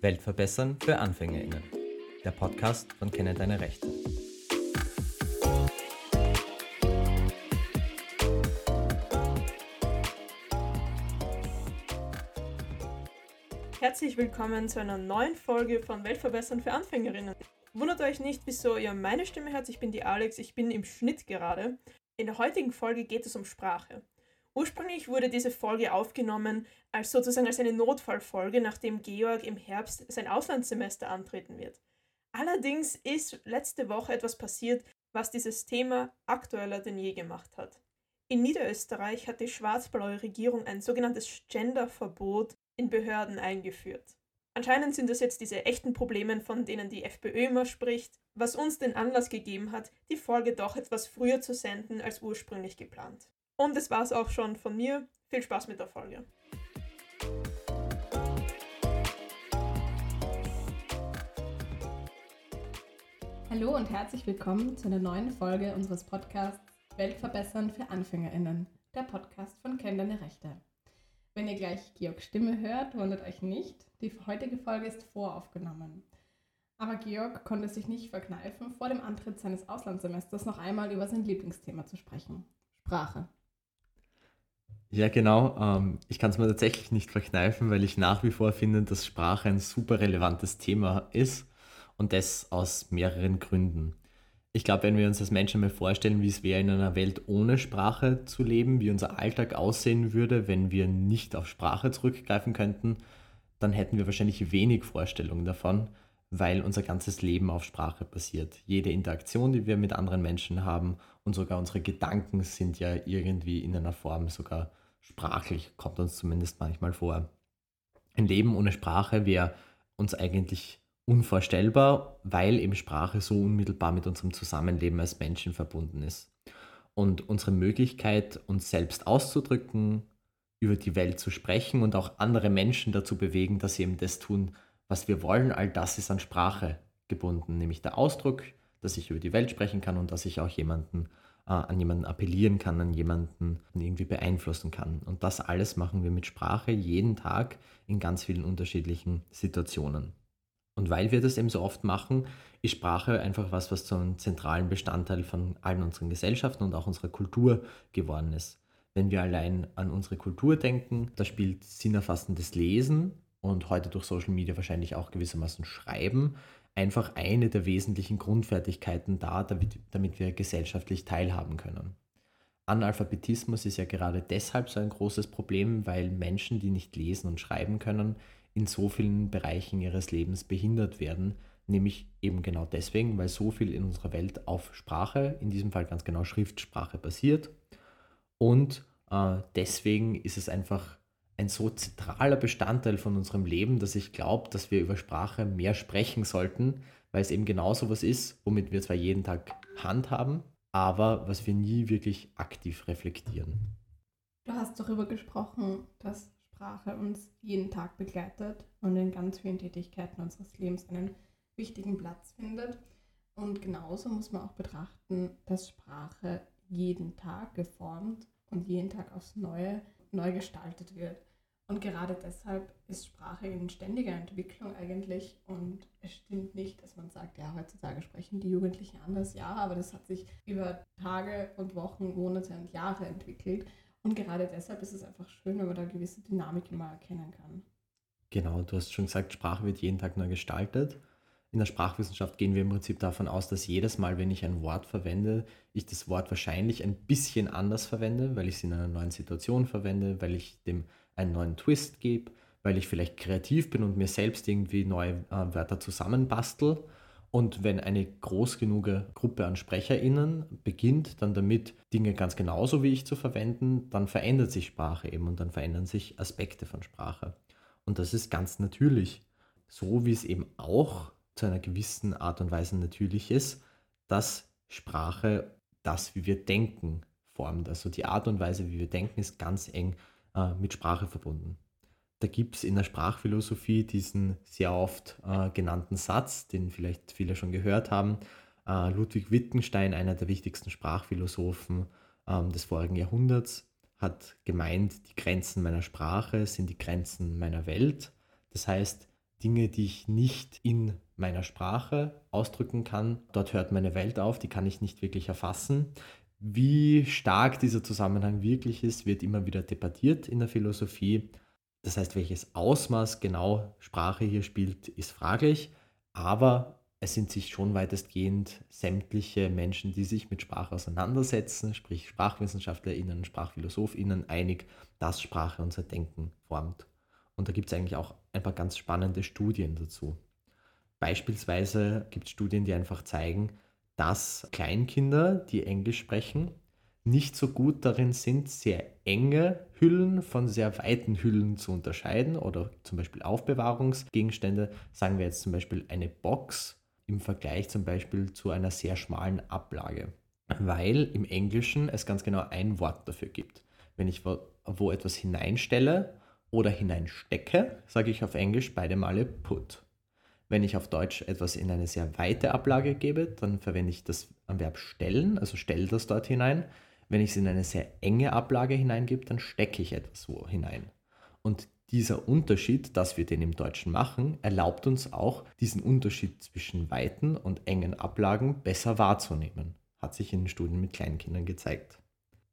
Welt verbessern für AnfängerInnen. Der Podcast von Kenne deine Rechte. Herzlich willkommen zu einer neuen Folge von Weltverbessern für Anfängerinnen. Wundert euch nicht, wieso ihr meine Stimme hört. Ich bin die Alex, ich bin im Schnitt gerade. In der heutigen Folge geht es um Sprache. Ursprünglich wurde diese Folge aufgenommen als sozusagen als eine Notfallfolge, nachdem Georg im Herbst sein Auslandssemester antreten wird. Allerdings ist letzte Woche etwas passiert, was dieses Thema aktueller denn je gemacht hat. In Niederösterreich hat die schwarz-blaue Regierung ein sogenanntes Genderverbot in Behörden eingeführt. Anscheinend sind das jetzt diese echten Probleme, von denen die FPÖ immer spricht, was uns den Anlass gegeben hat, die Folge doch etwas früher zu senden als ursprünglich geplant. Und das war's auch schon von mir. Viel Spaß mit der Folge. Hallo und herzlich willkommen zu einer neuen Folge unseres Podcasts Weltverbessern für AnfängerInnen, der Podcast von Kenn deine Rechte. Wenn ihr gleich Georgs Stimme hört, wundert euch nicht, die heutige Folge ist voraufgenommen. Aber Georg konnte sich nicht verkneifen, vor dem Antritt seines Auslandssemesters noch einmal über sein Lieblingsthema zu sprechen: Sprache. Ja, genau. Ähm, ich kann es mir tatsächlich nicht verkneifen, weil ich nach wie vor finde, dass Sprache ein super relevantes Thema ist und das aus mehreren Gründen. Ich glaube, wenn wir uns als Menschen mal vorstellen, wie es wäre, in einer Welt ohne Sprache zu leben, wie unser Alltag aussehen würde, wenn wir nicht auf Sprache zurückgreifen könnten, dann hätten wir wahrscheinlich wenig Vorstellungen davon, weil unser ganzes Leben auf Sprache basiert. Jede Interaktion, die wir mit anderen Menschen haben und sogar unsere Gedanken sind ja irgendwie in einer Form sogar sprachlich, kommt uns zumindest manchmal vor. Ein Leben ohne Sprache wäre uns eigentlich unvorstellbar, weil eben Sprache so unmittelbar mit unserem Zusammenleben als Menschen verbunden ist. Und unsere Möglichkeit, uns selbst auszudrücken, über die Welt zu sprechen und auch andere Menschen dazu bewegen, dass sie eben das tun, was wir wollen, all das ist an Sprache gebunden, nämlich der Ausdruck, dass ich über die Welt sprechen kann und dass ich auch jemanden äh, an jemanden appellieren kann, an jemanden irgendwie beeinflussen kann. Und das alles machen wir mit Sprache jeden Tag in ganz vielen unterschiedlichen Situationen. Und weil wir das eben so oft machen, ist Sprache einfach was, was zu einem zentralen Bestandteil von allen unseren Gesellschaften und auch unserer Kultur geworden ist. Wenn wir allein an unsere Kultur denken, da spielt sinnerfassendes Lesen und heute durch Social Media wahrscheinlich auch gewissermaßen Schreiben einfach eine der wesentlichen Grundfertigkeiten da, damit, damit wir gesellschaftlich teilhaben können. Analphabetismus ist ja gerade deshalb so ein großes Problem, weil Menschen, die nicht lesen und schreiben können, in so vielen Bereichen ihres Lebens behindert werden, nämlich eben genau deswegen, weil so viel in unserer Welt auf Sprache, in diesem Fall ganz genau Schriftsprache basiert. Und äh, deswegen ist es einfach ein so zentraler Bestandteil von unserem Leben, dass ich glaube, dass wir über Sprache mehr sprechen sollten, weil es eben genau so was ist, womit wir zwar jeden Tag handhaben, aber was wir nie wirklich aktiv reflektieren. Du hast darüber gesprochen, dass Sprache uns jeden Tag begleitet und in ganz vielen Tätigkeiten unseres Lebens einen wichtigen Platz findet. Und genauso muss man auch betrachten, dass Sprache jeden Tag geformt und jeden Tag aufs Neue neu gestaltet wird. Und gerade deshalb ist Sprache in ständiger Entwicklung eigentlich. Und es stimmt nicht, dass man sagt, ja, heutzutage sprechen die Jugendlichen anders. Ja, aber das hat sich über Tage und Wochen, Monate und Jahre entwickelt. Und gerade deshalb ist es einfach schön, wenn man da gewisse Dynamik immer erkennen kann. Genau, du hast schon gesagt, Sprache wird jeden Tag neu gestaltet. In der Sprachwissenschaft gehen wir im Prinzip davon aus, dass jedes Mal, wenn ich ein Wort verwende, ich das Wort wahrscheinlich ein bisschen anders verwende, weil ich es in einer neuen Situation verwende, weil ich dem einen neuen Twist gebe, weil ich vielleicht kreativ bin und mir selbst irgendwie neue äh, Wörter zusammenbastel. Und wenn eine groß genug Gruppe an SprecherInnen beginnt, dann damit Dinge ganz genauso wie ich zu verwenden, dann verändert sich Sprache eben und dann verändern sich Aspekte von Sprache. Und das ist ganz natürlich. So wie es eben auch zu einer gewissen Art und Weise natürlich ist, dass Sprache das, wie wir denken, formt. Also die Art und Weise, wie wir denken, ist ganz eng äh, mit Sprache verbunden. Da gibt es in der Sprachphilosophie diesen sehr oft äh, genannten Satz, den vielleicht viele schon gehört haben. Äh, Ludwig Wittgenstein, einer der wichtigsten Sprachphilosophen ähm, des vorigen Jahrhunderts, hat gemeint, die Grenzen meiner Sprache sind die Grenzen meiner Welt. Das heißt, Dinge, die ich nicht in meiner Sprache ausdrücken kann. Dort hört meine Welt auf, die kann ich nicht wirklich erfassen. Wie stark dieser Zusammenhang wirklich ist, wird immer wieder debattiert in der Philosophie. Das heißt, welches Ausmaß genau Sprache hier spielt, ist fraglich, aber es sind sich schon weitestgehend sämtliche Menschen, die sich mit Sprache auseinandersetzen, sprich SprachwissenschaftlerInnen, SprachphilosophInnen, einig, dass Sprache unser Denken formt. Und da gibt es eigentlich auch ein paar ganz spannende Studien dazu. Beispielsweise gibt es Studien, die einfach zeigen, dass Kleinkinder, die Englisch sprechen, nicht so gut darin sind, sehr enge Hüllen von sehr weiten Hüllen zu unterscheiden oder zum Beispiel Aufbewahrungsgegenstände. Sagen wir jetzt zum Beispiel eine Box im Vergleich zum Beispiel zu einer sehr schmalen Ablage, weil im Englischen es ganz genau ein Wort dafür gibt. Wenn ich wo, wo etwas hineinstelle oder hineinstecke, sage ich auf Englisch beide Male put. Wenn ich auf Deutsch etwas in eine sehr weite Ablage gebe, dann verwende ich das Verb stellen, also stell das dort hinein. Wenn ich es in eine sehr enge Ablage hineingebe, dann stecke ich etwas wo hinein. Und dieser Unterschied, dass wir den im Deutschen machen, erlaubt uns auch, diesen Unterschied zwischen weiten und engen Ablagen besser wahrzunehmen. Hat sich in den Studien mit Kleinkindern gezeigt.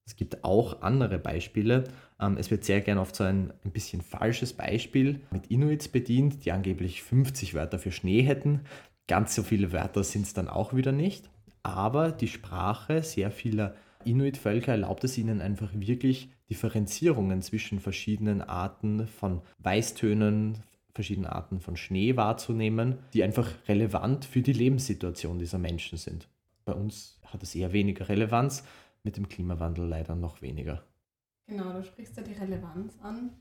Es gibt auch andere Beispiele. Ähm, es wird sehr gern oft so ein, ein bisschen falsches Beispiel mit Inuits bedient, die angeblich 50 Wörter für Schnee hätten. Ganz so viele Wörter sind es dann auch wieder nicht. Aber die Sprache sehr vieler Inuit-Völker erlaubt es ihnen einfach wirklich Differenzierungen zwischen verschiedenen Arten von Weißtönen, verschiedenen Arten von Schnee wahrzunehmen, die einfach relevant für die Lebenssituation dieser Menschen sind. Bei uns hat es eher weniger Relevanz, mit dem Klimawandel leider noch weniger. Genau, du sprichst ja die Relevanz an,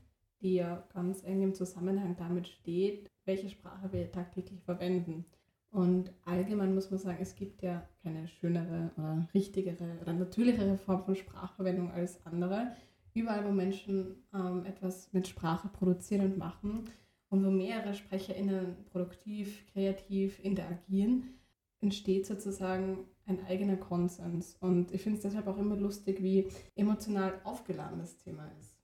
die ja ganz eng im Zusammenhang damit steht, welche Sprache wir tagtäglich verwenden. Und allgemein muss man sagen, es gibt ja keine schönere oder richtigere oder natürlichere Form von Sprachverwendung als andere. Überall, wo Menschen ähm, etwas mit Sprache produzieren und machen und wo mehrere SprecherInnen produktiv, kreativ interagieren, entsteht sozusagen ein eigener Konsens. Und ich finde es deshalb auch immer lustig, wie emotional aufgeladen das Thema ist.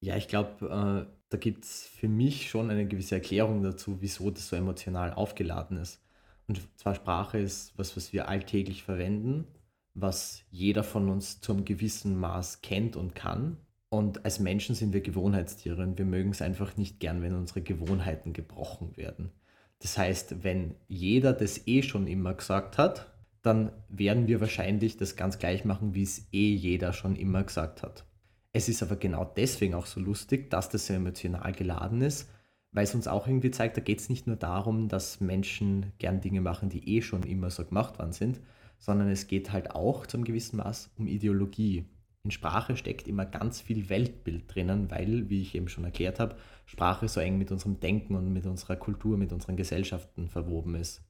Ja, ich glaube, äh, da gibt es für mich schon eine gewisse Erklärung dazu, wieso das so emotional aufgeladen ist. Und zwar Sprache ist was, was wir alltäglich verwenden, was jeder von uns zu einem gewissen Maß kennt und kann. Und als Menschen sind wir Gewohnheitstiere und wir mögen es einfach nicht gern, wenn unsere Gewohnheiten gebrochen werden. Das heißt, wenn jeder das eh schon immer gesagt hat, dann werden wir wahrscheinlich das ganz gleich machen, wie es eh jeder schon immer gesagt hat. Es ist aber genau deswegen auch so lustig, dass das so emotional geladen ist, weil es uns auch irgendwie zeigt, da geht es nicht nur darum, dass Menschen gern Dinge machen, die eh schon immer so gemacht worden sind, sondern es geht halt auch zum gewissen Maß um Ideologie. In Sprache steckt immer ganz viel Weltbild drinnen, weil, wie ich eben schon erklärt habe, Sprache so eng mit unserem Denken und mit unserer Kultur, mit unseren Gesellschaften verwoben ist.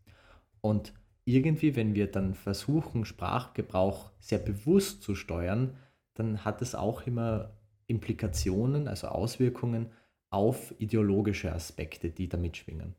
Und irgendwie, wenn wir dann versuchen, Sprachgebrauch sehr bewusst zu steuern, dann hat es auch immer Implikationen, also Auswirkungen auf ideologische Aspekte, die da mitschwingen.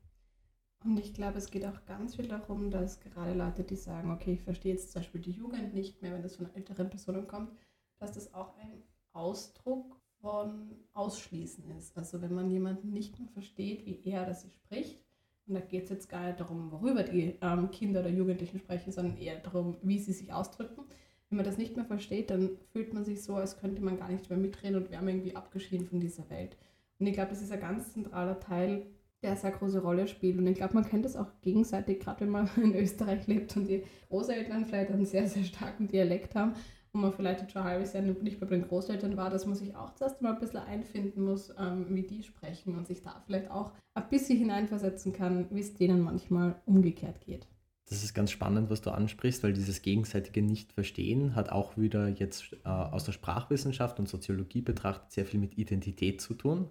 Und ich glaube, es geht auch ganz viel darum, dass gerade Leute, die sagen, okay, ich verstehe jetzt zum Beispiel die Jugend nicht mehr, wenn das von älteren Personen kommt, dass das auch ein Ausdruck von Ausschließen ist. Also wenn man jemanden nicht mehr versteht, wie er oder sie spricht, und da geht es jetzt gar nicht darum, worüber die ähm, Kinder oder Jugendlichen sprechen, sondern eher darum, wie sie sich ausdrücken. Wenn man das nicht mehr versteht, dann fühlt man sich so, als könnte man gar nicht mehr mitreden und wäre irgendwie abgeschieden von dieser Welt. Und ich glaube, das ist ein ganz zentraler Teil, der eine sehr große Rolle spielt. Und ich glaube, man kennt das auch gegenseitig, gerade wenn man in Österreich lebt und die Großeltern vielleicht einen sehr, sehr starken Dialekt haben und man vielleicht jetzt schon ein halbes Jahr nicht bei den Großeltern war, dass man sich auch zuerst mal ein bisschen einfinden muss, ähm, wie die sprechen und sich da vielleicht auch ein bisschen hineinversetzen kann, wie es denen manchmal umgekehrt geht. Das ist ganz spannend, was du ansprichst, weil dieses gegenseitige Nicht-Verstehen hat auch wieder jetzt äh, aus der Sprachwissenschaft und Soziologie betrachtet sehr viel mit Identität zu tun.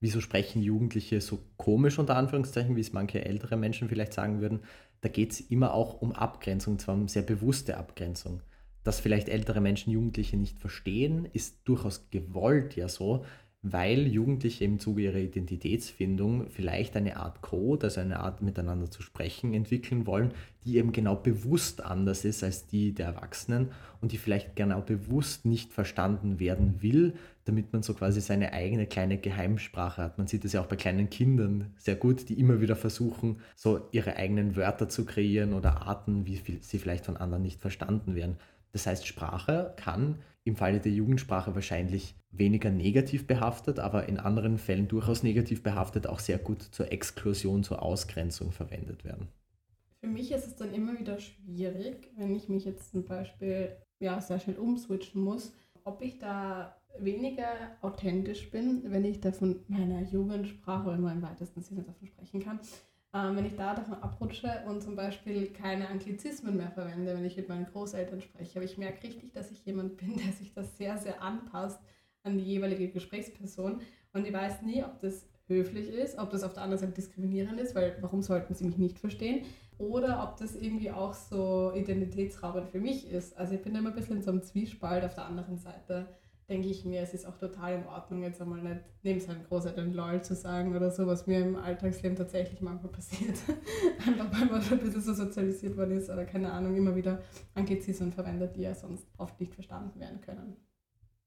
Wieso sprechen Jugendliche so komisch unter Anführungszeichen, wie es manche ältere Menschen vielleicht sagen würden? Da geht es immer auch um Abgrenzung, zwar um sehr bewusste Abgrenzung dass vielleicht ältere Menschen Jugendliche nicht verstehen, ist durchaus gewollt ja so, weil Jugendliche im Zuge ihrer Identitätsfindung vielleicht eine Art Code, also eine Art miteinander zu sprechen, entwickeln wollen, die eben genau bewusst anders ist als die der Erwachsenen und die vielleicht genau bewusst nicht verstanden werden will, damit man so quasi seine eigene kleine Geheimsprache hat. Man sieht es ja auch bei kleinen Kindern sehr gut, die immer wieder versuchen, so ihre eigenen Wörter zu kreieren oder Arten, wie sie vielleicht von anderen nicht verstanden werden. Das heißt, Sprache kann im Falle der Jugendsprache wahrscheinlich weniger negativ behaftet, aber in anderen Fällen durchaus negativ behaftet, auch sehr gut zur Exklusion, zur Ausgrenzung verwendet werden. Für mich ist es dann immer wieder schwierig, wenn ich mich jetzt zum Beispiel ja, sehr schnell umswitchen muss, ob ich da weniger authentisch bin, wenn ich da von meiner Jugendsprache oder nur im weitesten Sinne davon sprechen kann, ähm, wenn ich da davon abrutsche und zum Beispiel keine Anglizismen mehr verwende, wenn ich mit meinen Großeltern spreche. Aber ich merke richtig, dass ich jemand bin, der sich das sehr, sehr anpasst an die jeweilige Gesprächsperson. Und ich weiß nie, ob das höflich ist, ob das auf der anderen Seite diskriminierend ist, weil warum sollten sie mich nicht verstehen? Oder ob das irgendwie auch so identitätsraubend für mich ist. Also ich bin immer ein bisschen in so einem Zwiespalt auf der anderen Seite denke ich mir, es ist auch total in Ordnung, jetzt einmal nicht neben seinen Großeltern LOL zu sagen oder so, was mir im Alltagsleben tatsächlich manchmal passiert. Einfach weil man ein bisschen so sozialisiert worden ist oder keine Ahnung, immer wieder Anglizismen verwendet, die ja sonst oft nicht verstanden werden können.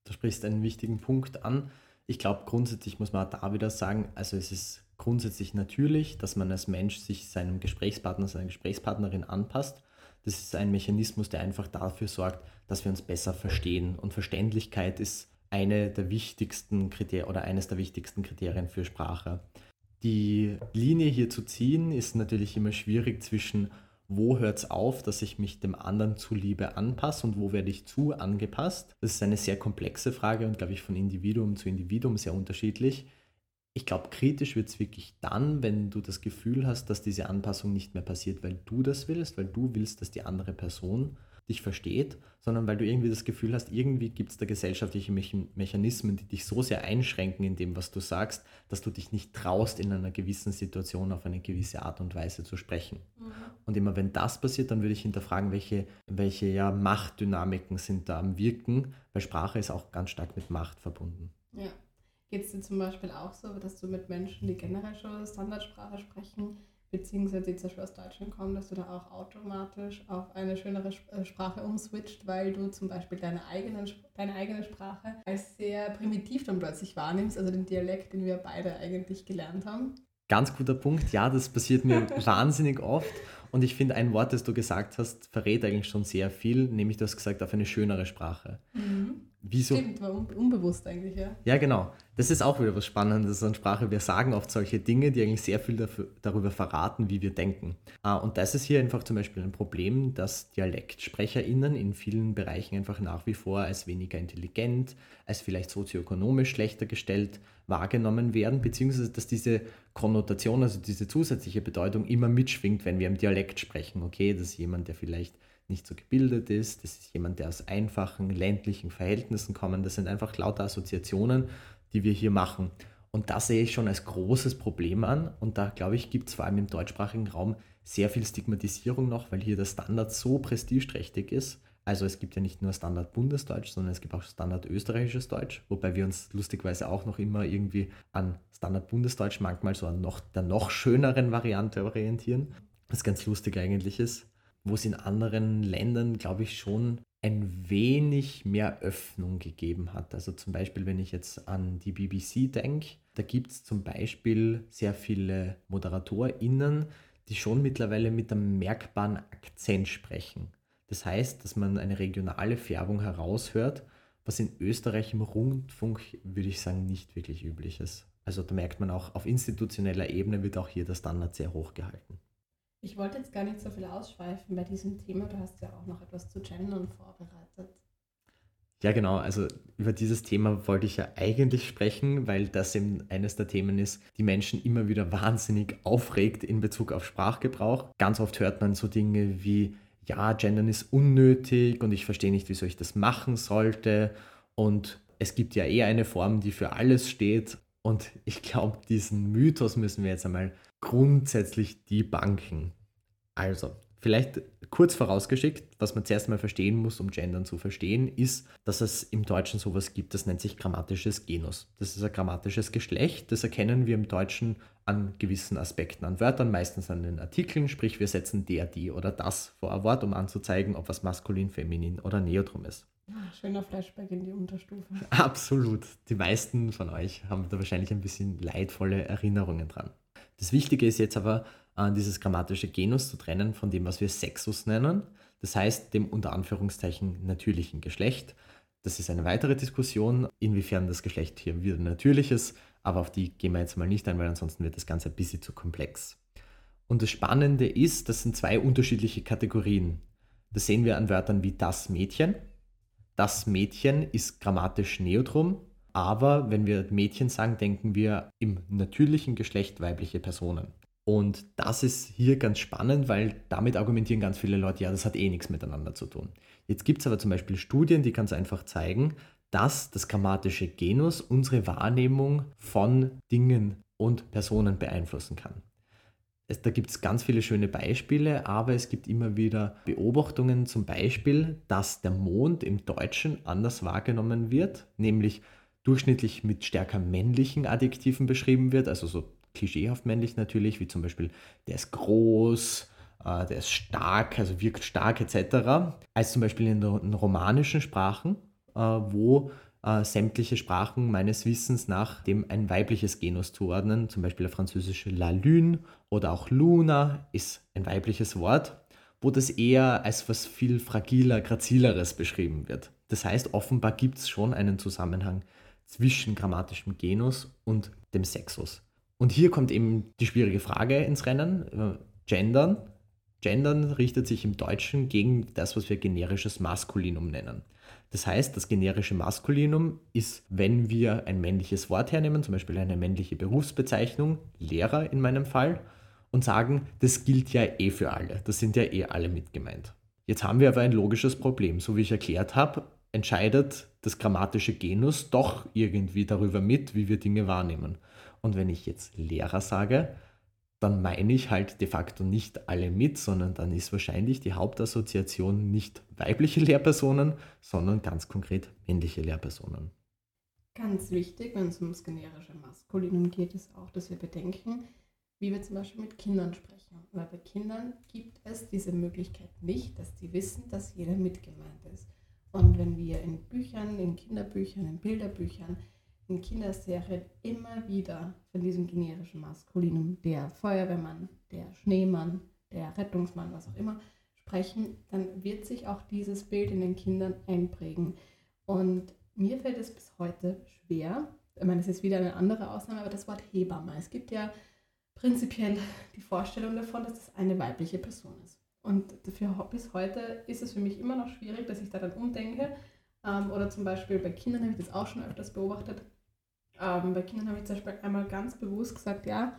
Du sprichst einen wichtigen Punkt an. Ich glaube, grundsätzlich muss man da wieder sagen, also es ist grundsätzlich natürlich, dass man als Mensch sich seinem Gesprächspartner, seiner Gesprächspartnerin anpasst. Das ist ein Mechanismus, der einfach dafür sorgt, dass wir uns besser verstehen. Und Verständlichkeit ist eine der wichtigsten Kriterien oder eines der wichtigsten Kriterien für Sprache. Die Linie hier zu ziehen ist natürlich immer schwierig zwischen wo hört es auf, dass ich mich dem anderen zuliebe anpasse und wo werde ich zu angepasst. Das ist eine sehr komplexe Frage und glaube ich von Individuum zu Individuum sehr unterschiedlich. Ich glaube, kritisch wird es wirklich dann, wenn du das Gefühl hast, dass diese Anpassung nicht mehr passiert, weil du das willst, weil du willst, dass die andere Person dich versteht, sondern weil du irgendwie das Gefühl hast, irgendwie gibt es da gesellschaftliche Mechanismen, die dich so sehr einschränken in dem, was du sagst, dass du dich nicht traust, in einer gewissen Situation auf eine gewisse Art und Weise zu sprechen. Mhm. Und immer wenn das passiert, dann würde ich hinterfragen, welche, welche ja, Machtdynamiken sind da am Wirken, weil Sprache ist auch ganz stark mit Macht verbunden. Ja. Geht es dir zum Beispiel auch so, dass du mit Menschen, die generell schon Standardsprache sprechen, beziehungsweise die zum Beispiel aus Deutschland kommen, dass du da auch automatisch auf eine schönere äh, Sprache umswitcht, weil du zum Beispiel deine eigene, deine eigene Sprache als sehr primitiv dann plötzlich wahrnimmst, also den Dialekt, den wir beide eigentlich gelernt haben. Ganz guter Punkt, ja, das passiert mir wahnsinnig oft. Und ich finde, ein Wort, das du gesagt hast, verrät eigentlich schon sehr viel, nämlich du hast gesagt, auf eine schönere Sprache. Mhm. Wieso? Stimmt, war unbewusst eigentlich, ja. Ja, genau. Das ist auch wieder was Spannendes an Sprache. Wir sagen oft solche Dinge, die eigentlich sehr viel dafür, darüber verraten, wie wir denken. Ah, und das ist hier einfach zum Beispiel ein Problem, dass DialektsprecherInnen in vielen Bereichen einfach nach wie vor als weniger intelligent, als vielleicht sozioökonomisch schlechter gestellt wahrgenommen werden, beziehungsweise dass diese Konnotation, also diese zusätzliche Bedeutung immer mitschwingt, wenn wir im Dialekt sprechen. Okay, das ist jemand, der vielleicht nicht so gebildet ist, das ist jemand, der aus einfachen ländlichen Verhältnissen kommt. Das sind einfach lauter Assoziationen, die wir hier machen. Und das sehe ich schon als großes Problem an. Und da, glaube ich, gibt es vor allem im deutschsprachigen Raum sehr viel Stigmatisierung noch, weil hier der Standard so prestigeträchtig ist. Also es gibt ja nicht nur Standard Bundesdeutsch, sondern es gibt auch Standard österreichisches Deutsch, wobei wir uns lustigweise auch noch immer irgendwie an Standard Bundesdeutsch manchmal so an noch, der noch schöneren Variante orientieren, was ganz lustig eigentlich ist wo es in anderen Ländern, glaube ich, schon ein wenig mehr Öffnung gegeben hat. Also zum Beispiel, wenn ich jetzt an die BBC denke, da gibt es zum Beispiel sehr viele ModeratorInnen, die schon mittlerweile mit einem merkbaren Akzent sprechen. Das heißt, dass man eine regionale Färbung heraushört, was in Österreich im Rundfunk, würde ich sagen, nicht wirklich üblich ist. Also da merkt man auch, auf institutioneller Ebene wird auch hier der Standard sehr hoch gehalten. Ich wollte jetzt gar nicht so viel ausschweifen bei diesem Thema. Du hast ja auch noch etwas zu Gendern vorbereitet. Ja, genau. Also über dieses Thema wollte ich ja eigentlich sprechen, weil das eben eines der Themen ist, die Menschen immer wieder wahnsinnig aufregt in Bezug auf Sprachgebrauch. Ganz oft hört man so Dinge wie, ja, Gendern ist unnötig und ich verstehe nicht, wieso ich das machen sollte. Und es gibt ja eher eine Form, die für alles steht. Und ich glaube, diesen Mythos müssen wir jetzt einmal grundsätzlich debunken. Also, Vielleicht kurz vorausgeschickt, was man zuerst mal verstehen muss, um Gendern zu verstehen, ist, dass es im Deutschen sowas gibt, das nennt sich grammatisches Genus. Das ist ein grammatisches Geschlecht, das erkennen wir im Deutschen an gewissen Aspekten, an Wörtern, meistens an den Artikeln, sprich wir setzen der, die oder das vor ein Wort, um anzuzeigen, ob was maskulin, feminin oder neutrum ist. Ah, schöner Flashback in die Unterstufe. Absolut. Die meisten von euch haben da wahrscheinlich ein bisschen leidvolle Erinnerungen dran. Das Wichtige ist jetzt aber, äh, dieses grammatische Genus zu trennen von dem, was wir Sexus nennen, das heißt dem unter Anführungszeichen natürlichen Geschlecht. Das ist eine weitere Diskussion, inwiefern das Geschlecht hier wieder natürlich ist, aber auf die gehen wir jetzt mal nicht ein, weil ansonsten wird das Ganze ein bisschen zu komplex. Und das Spannende ist, das sind zwei unterschiedliche Kategorien. Das sehen wir an Wörtern wie das Mädchen. Das Mädchen ist grammatisch neutrum, aber wenn wir Mädchen sagen, denken wir im natürlichen Geschlecht weibliche Personen. Und das ist hier ganz spannend, weil damit argumentieren ganz viele Leute, ja, das hat eh nichts miteinander zu tun. Jetzt gibt es aber zum Beispiel Studien, die ganz einfach zeigen, dass das grammatische Genus unsere Wahrnehmung von Dingen und Personen beeinflussen kann. Es, da gibt es ganz viele schöne Beispiele, aber es gibt immer wieder Beobachtungen, zum Beispiel, dass der Mond im Deutschen anders wahrgenommen wird, nämlich durchschnittlich mit stärker männlichen Adjektiven beschrieben wird, also so klischeehaft männlich natürlich, wie zum Beispiel, der ist groß, äh, der ist stark, also wirkt stark etc., als zum Beispiel in den romanischen Sprachen, äh, wo äh, sämtliche Sprachen meines Wissens nach dem ein weibliches Genus zuordnen, zum Beispiel der französische La Lune oder auch Luna ist ein weibliches Wort, wo das eher als was viel fragiler, grazileres beschrieben wird. Das heißt, offenbar gibt es schon einen Zusammenhang zwischen grammatischem Genus und dem Sexus. Und hier kommt eben die schwierige Frage ins Rennen. Äh, Gendern. Gendern richtet sich im Deutschen gegen das, was wir generisches Maskulinum nennen. Das heißt, das generische Maskulinum ist, wenn wir ein männliches Wort hernehmen, zum Beispiel eine männliche Berufsbezeichnung, Lehrer in meinem Fall, und sagen, das gilt ja eh für alle, das sind ja eh alle mit gemeint. Jetzt haben wir aber ein logisches Problem. So wie ich erklärt habe, entscheidet das grammatische Genus doch irgendwie darüber mit, wie wir Dinge wahrnehmen. Und wenn ich jetzt Lehrer sage, dann meine ich halt de facto nicht alle mit, sondern dann ist wahrscheinlich die Hauptassoziation nicht weibliche Lehrpersonen, sondern ganz konkret männliche Lehrpersonen. Ganz wichtig, wenn es ums generische Maskulinum geht, ist auch, dass wir bedenken, wie wir zum Beispiel mit Kindern sprechen. Weil bei Kindern gibt es diese Möglichkeit nicht, dass die wissen, dass jeder mitgemeint ist. Und wenn wir in Büchern, in Kinderbüchern, in Bilderbüchern in Kinderserien immer wieder von diesem generischen Maskulinum, der Feuerwehrmann, der Schneemann, der Rettungsmann, was auch immer, sprechen, dann wird sich auch dieses Bild in den Kindern einprägen. Und mir fällt es bis heute schwer, ich meine, es ist wieder eine andere Ausnahme, aber das Wort Hebamme. Es gibt ja prinzipiell die Vorstellung davon, dass das eine weibliche Person ist. Und dafür, bis heute ist es für mich immer noch schwierig, dass ich da dann umdenke. Ähm, oder zum Beispiel bei Kindern habe ich das auch schon öfters beobachtet, ähm, bei Kindern habe ich zum Beispiel einmal ganz bewusst gesagt, ja,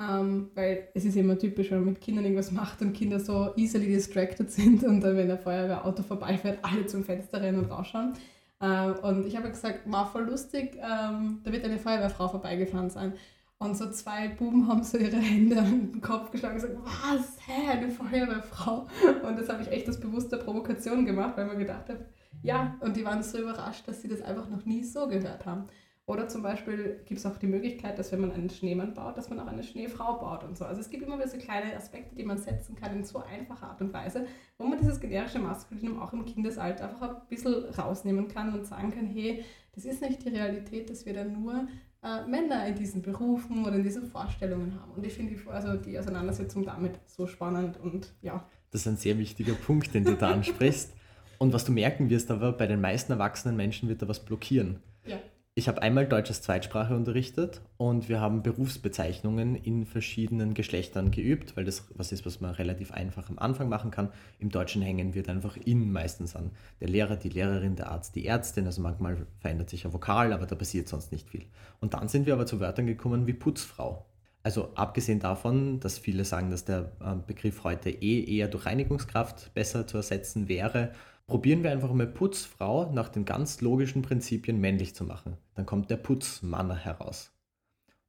ähm, weil es ist immer typisch, wenn man mit Kindern irgendwas macht und Kinder so easily distracted sind und dann, wenn der Feuerwehrauto vorbeifährt, alle zum Fenster rennen und rausschauen. Ähm, und ich habe gesagt, war voll lustig, ähm, da wird eine Feuerwehrfrau vorbeigefahren sein. Und so zwei Buben haben so ihre Hände an den Kopf geschlagen und gesagt, was, hä, eine Feuerwehrfrau? Und das habe ich echt als bewusste Provokation gemacht, weil man gedacht hat, ja, und die waren so überrascht, dass sie das einfach noch nie so gehört haben. Oder zum Beispiel gibt es auch die Möglichkeit, dass wenn man einen Schneemann baut, dass man auch eine Schneefrau baut und so. Also es gibt immer wieder so kleine Aspekte, die man setzen kann in so einfacher Art und Weise, wo man dieses generische Maskulinum auch im Kindesalter einfach ein bisschen rausnehmen kann und sagen kann, hey, das ist nicht die Realität, dass wir dann nur äh, Männer in diesen Berufen oder in diesen Vorstellungen haben. Und ich finde die, also die Auseinandersetzung damit so spannend und ja. Das ist ein sehr wichtiger Punkt, den du da ansprichst. Und was du merken wirst, aber bei den meisten erwachsenen Menschen wird da was blockieren. Ja ich habe einmal Deutsch als Zweitsprache unterrichtet und wir haben Berufsbezeichnungen in verschiedenen Geschlechtern geübt, weil das was ist, was man relativ einfach am Anfang machen kann. Im Deutschen hängen wird einfach in meistens an. Der Lehrer, die Lehrerin, der Arzt, die Ärztin. Also manchmal verändert sich ein Vokal, aber da passiert sonst nicht viel. Und dann sind wir aber zu Wörtern gekommen wie Putzfrau. Also abgesehen davon, dass viele sagen, dass der äh, Begriff heute eh eher durch Reinigungskraft besser zu ersetzen wäre Probieren wir einfach mal Putzfrau nach den ganz logischen Prinzipien männlich zu machen. Dann kommt der Putzmann heraus.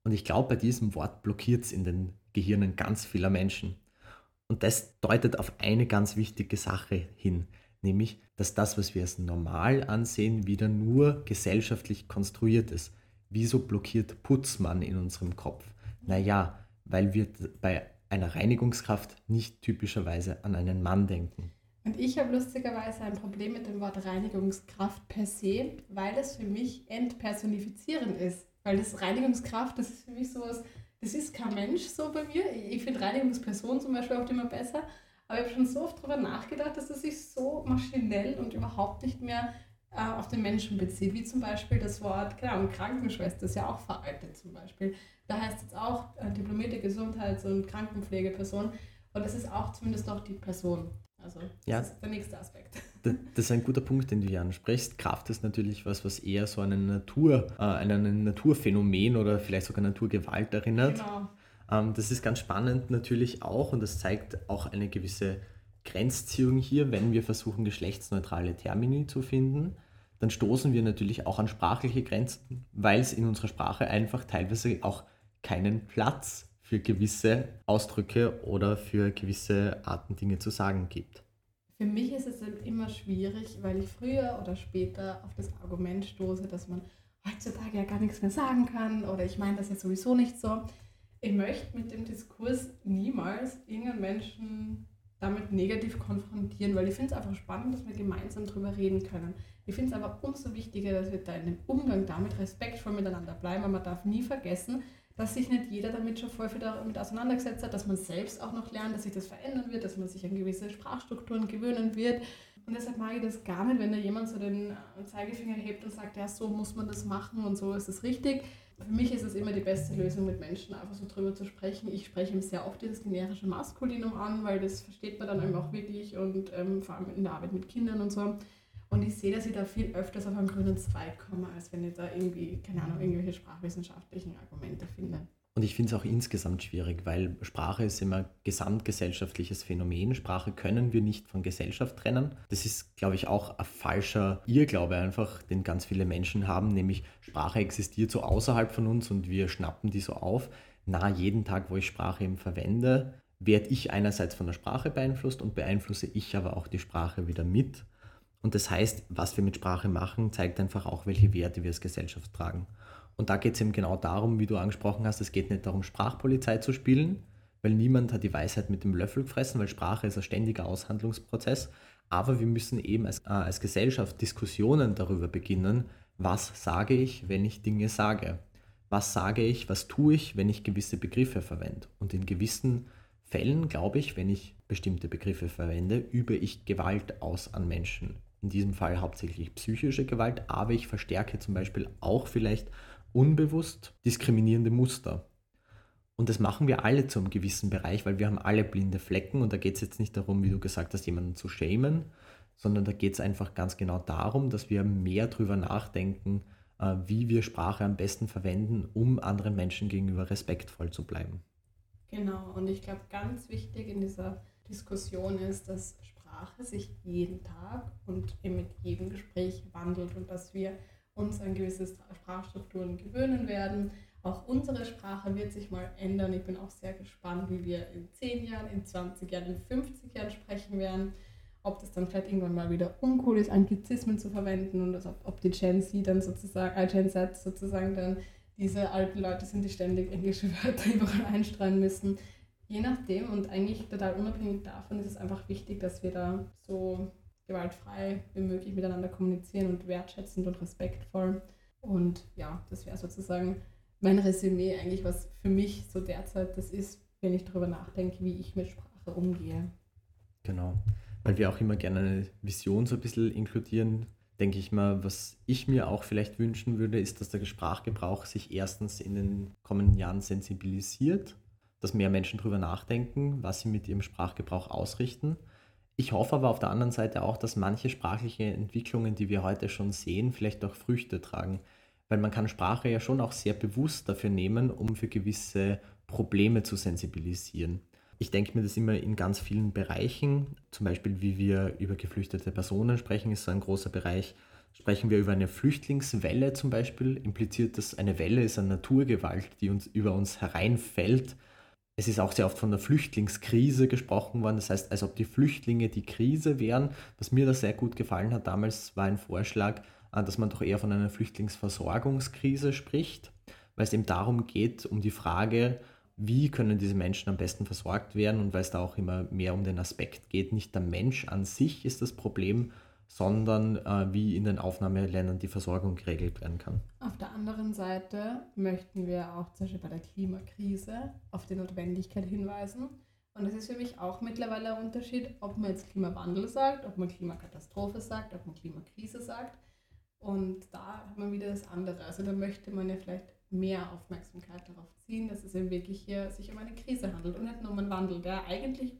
Und ich glaube, bei diesem Wort blockiert es in den Gehirnen ganz vieler Menschen. Und das deutet auf eine ganz wichtige Sache hin, nämlich, dass das, was wir als normal ansehen, wieder nur gesellschaftlich konstruiert ist. Wieso blockiert Putzmann in unserem Kopf? Naja, weil wir bei einer Reinigungskraft nicht typischerweise an einen Mann denken. Und ich habe lustigerweise ein Problem mit dem Wort Reinigungskraft per se, weil das für mich entpersonifizierend ist. Weil das Reinigungskraft, das ist für mich sowas, das ist kein Mensch so bei mir. Ich finde Reinigungsperson zum Beispiel auch immer besser. Aber ich habe schon so oft darüber nachgedacht, dass es sich so maschinell und überhaupt nicht mehr äh, auf den Menschen bezieht. Wie zum Beispiel das Wort, genau, Krankenschwester ist ja auch veraltet zum Beispiel. Da heißt jetzt auch äh, diplomierte Gesundheits- und Krankenpflegeperson. Und das ist auch zumindest noch die Person. Also das ja, ist der nächste Aspekt. Das ist ein guter Punkt, den du hier ansprichst. Kraft ist natürlich was, was eher so an eine Natur, äh, an ein Naturphänomen oder vielleicht sogar Naturgewalt erinnert. Genau. Ähm, das ist ganz spannend natürlich auch und das zeigt auch eine gewisse Grenzziehung hier, wenn wir versuchen, geschlechtsneutrale Termini zu finden. Dann stoßen wir natürlich auch an sprachliche Grenzen, weil es in unserer Sprache einfach teilweise auch keinen Platz für gewisse Ausdrücke oder für gewisse Arten Dinge zu sagen gibt. Für mich ist es immer schwierig, weil ich früher oder später auf das Argument stoße, dass man heutzutage ja gar nichts mehr sagen kann oder ich meine das jetzt sowieso nicht so. Ich möchte mit dem Diskurs niemals irgendeinen Menschen damit negativ konfrontieren, weil ich finde es einfach spannend, dass wir gemeinsam darüber reden können. Ich finde es aber umso wichtiger, dass wir da in dem Umgang damit respektvoll miteinander bleiben, aber man darf nie vergessen, dass sich nicht jeder damit schon voll viel damit auseinandergesetzt hat, dass man selbst auch noch lernt, dass sich das verändern wird, dass man sich an gewisse Sprachstrukturen gewöhnen wird. Und deshalb mag ich das gar nicht, wenn da jemand so den Zeigefinger hebt und sagt, ja, so muss man das machen und so ist es richtig. Für mich ist es immer die beste Lösung, mit Menschen einfach so drüber zu sprechen. Ich spreche ihm sehr oft dieses generische Maskulinum an, weil das versteht man dann eben auch wirklich und ähm, vor allem in der Arbeit mit Kindern und so. Und ich sehe, dass ich da viel öfters auf einen grünen Zweig komme, als wenn ich da irgendwie, keine Ahnung, irgendwelche sprachwissenschaftlichen Argumente finde. Und ich finde es auch insgesamt schwierig, weil Sprache ist immer gesamtgesellschaftliches Phänomen. Sprache können wir nicht von Gesellschaft trennen. Das ist, glaube ich, auch ein falscher Irrglaube einfach, den ganz viele Menschen haben, nämlich Sprache existiert so außerhalb von uns und wir schnappen die so auf. Na, jeden Tag, wo ich Sprache eben verwende, werde ich einerseits von der Sprache beeinflusst und beeinflusse ich aber auch die Sprache wieder mit. Und das heißt, was wir mit Sprache machen, zeigt einfach auch, welche Werte wir als Gesellschaft tragen. Und da geht es eben genau darum, wie du angesprochen hast, es geht nicht darum, Sprachpolizei zu spielen, weil niemand hat die Weisheit mit dem Löffel gefressen, weil Sprache ist ein ständiger Aushandlungsprozess. Aber wir müssen eben als, äh, als Gesellschaft Diskussionen darüber beginnen, was sage ich, wenn ich Dinge sage. Was sage ich, was tue ich, wenn ich gewisse Begriffe verwende. Und in gewissen Fällen, glaube ich, wenn ich bestimmte Begriffe verwende, übe ich Gewalt aus an Menschen in diesem Fall hauptsächlich psychische Gewalt, aber ich verstärke zum Beispiel auch vielleicht unbewusst diskriminierende Muster. Und das machen wir alle zu einem gewissen Bereich, weil wir haben alle blinde Flecken und da geht es jetzt nicht darum, wie du gesagt hast, jemanden zu schämen, sondern da geht es einfach ganz genau darum, dass wir mehr darüber nachdenken, äh, wie wir Sprache am besten verwenden, um anderen Menschen gegenüber respektvoll zu bleiben. Genau, und ich glaube, ganz wichtig in dieser Diskussion ist, dass Sprache sich jeden Tag und mit jedem Gespräch wandelt und dass wir uns an gewisse Sprachstrukturen gewöhnen werden. Auch unsere Sprache wird sich mal ändern. Ich bin auch sehr gespannt, wie wir in 10 Jahren, in 20 Jahren, in 50 Jahren sprechen werden. Ob das dann vielleicht irgendwann mal wieder uncool ist, Anglizismen zu verwenden und ob, ob die Gen Z dann sozusagen, äh, Gen Z sozusagen dann diese alten Leute sind, die ständig englische Wörter überall einstreuen müssen. Je nachdem und eigentlich total unabhängig davon ist es einfach wichtig, dass wir da so gewaltfrei wie möglich miteinander kommunizieren und wertschätzend und respektvoll. Und ja, das wäre sozusagen mein Resümee eigentlich, was für mich so derzeit das ist, wenn ich darüber nachdenke, wie ich mit Sprache umgehe. Genau, weil wir auch immer gerne eine Vision so ein bisschen inkludieren, denke ich mal, was ich mir auch vielleicht wünschen würde, ist, dass der Sprachgebrauch sich erstens in den kommenden Jahren sensibilisiert dass mehr Menschen darüber nachdenken, was sie mit ihrem Sprachgebrauch ausrichten. Ich hoffe aber auf der anderen Seite auch, dass manche sprachliche Entwicklungen, die wir heute schon sehen, vielleicht auch Früchte tragen. Weil man kann Sprache ja schon auch sehr bewusst dafür nehmen, um für gewisse Probleme zu sensibilisieren. Ich denke mir das immer in ganz vielen Bereichen, zum Beispiel wie wir über geflüchtete Personen sprechen, ist so ein großer Bereich. Sprechen wir über eine Flüchtlingswelle zum Beispiel, impliziert das, eine Welle ist eine Naturgewalt, die uns über uns hereinfällt Es ist auch sehr oft von der Flüchtlingskrise gesprochen worden. Das heißt, als ob die Flüchtlinge die Krise wären. Was mir da sehr gut gefallen hat damals, war ein Vorschlag, äh, dass man doch eher von einer Flüchtlingsversorgungskrise spricht, weil es eben darum geht, um die Frage, wie können diese Menschen am besten versorgt werden und weil es da auch immer mehr um den Aspekt geht, nicht der Mensch an sich ist das Problem, sondern äh, wie in den Aufnahmeländern die Versorgung geregelt werden kann. Auf der anderen Seite möchten wir auch zum Beispiel bei der Klimakrise auf die Notwendigkeit hinweisen. Und es ist für mich auch mittlerweile ein Unterschied, ob man jetzt Klimawandel sagt, ob man Klimakatastrophe sagt, ob man Klimakrise sagt. Und da hat man wieder das andere. Also da möchte man ja vielleicht mehr Aufmerksamkeit darauf ziehen, dass es eben wirklich hier sich um eine Krise handelt und nicht nur um einen Wandel, der eigentlich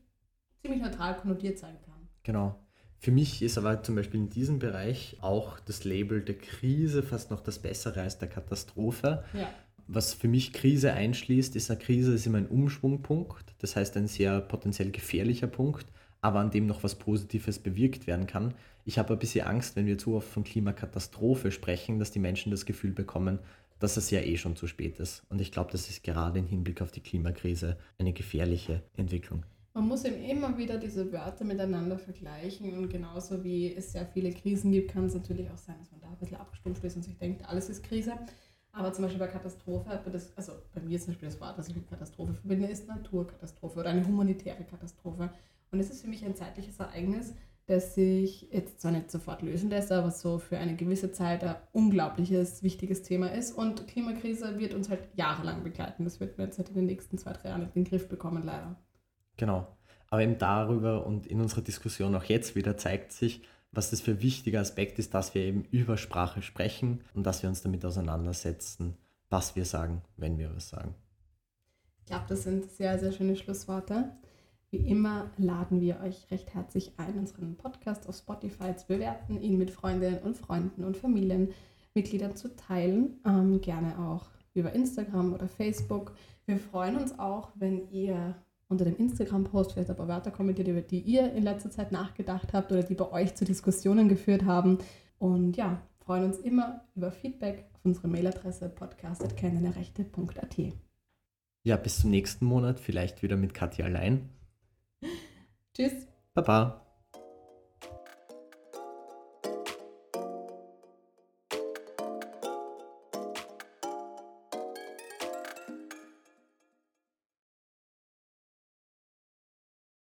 ziemlich neutral konnotiert sein kann. Genau. Für mich ist aber zum Beispiel in diesem Bereich auch das Label der Krise fast noch das Bessere als der Katastrophe. Ja. Was für mich Krise einschließt, ist eine Krise ist immer ein Umschwungpunkt, das heißt ein sehr potenziell gefährlicher Punkt, aber an dem noch was Positives bewirkt werden kann. Ich habe ein bisschen Angst, wenn wir zu oft von Klimakatastrophe sprechen, dass die Menschen das Gefühl bekommen, dass es ja eh schon zu spät ist. Und ich glaube, das ist gerade im Hinblick auf die Klimakrise eine gefährliche Entwicklung. Man muss eben immer wieder diese Wörter miteinander vergleichen und genauso wie es sehr viele Krisen gibt, kann es natürlich auch sein, dass man da ein bisschen abgestumpft ist und sich denkt, alles ist Krise. Aber zum Beispiel bei Katastrophe hat man das, also bei mir zum Beispiel das Wort, das ich mit Katastrophe verbinde, ist Naturkatastrophe oder eine humanitäre Katastrophe. Und es ist für mich ein zeitliches Ereignis, das sich jetzt zwar nicht sofort lösen lässt, aber so für eine gewisse Zeit ein unglaubliches, wichtiges Thema ist. Und Klimakrise wird uns halt jahrelang begleiten. Das wird man jetzt halt in den nächsten zwei, drei Jahren in den Griff bekommen, leider. Genau. Aber eben darüber und in unserer Diskussion auch jetzt wieder zeigt sich, was das für ein wichtiger Aspekt ist, dass wir eben über Sprache sprechen und dass wir uns damit auseinandersetzen, was wir sagen, wenn wir was sagen. Ich glaube, das sind sehr, sehr schöne Schlussworte. Wie immer laden wir euch recht herzlich ein, unseren Podcast auf Spotify zu bewerten, ihn mit Freundinnen und Freunden und Familienmitgliedern zu teilen. Ähm, gerne auch über Instagram oder Facebook. Wir freuen uns auch, wenn ihr unter dem Instagram-Post vielleicht ein paar Wörter kommentiert, über die ihr in letzter Zeit nachgedacht habt oder die bei euch zu Diskussionen geführt haben. Und ja, freuen uns immer über Feedback auf unsere Mailadresse podcast.keinerechte.at. Ja, bis zum nächsten Monat, vielleicht wieder mit Katja allein. Tschüss. Baba.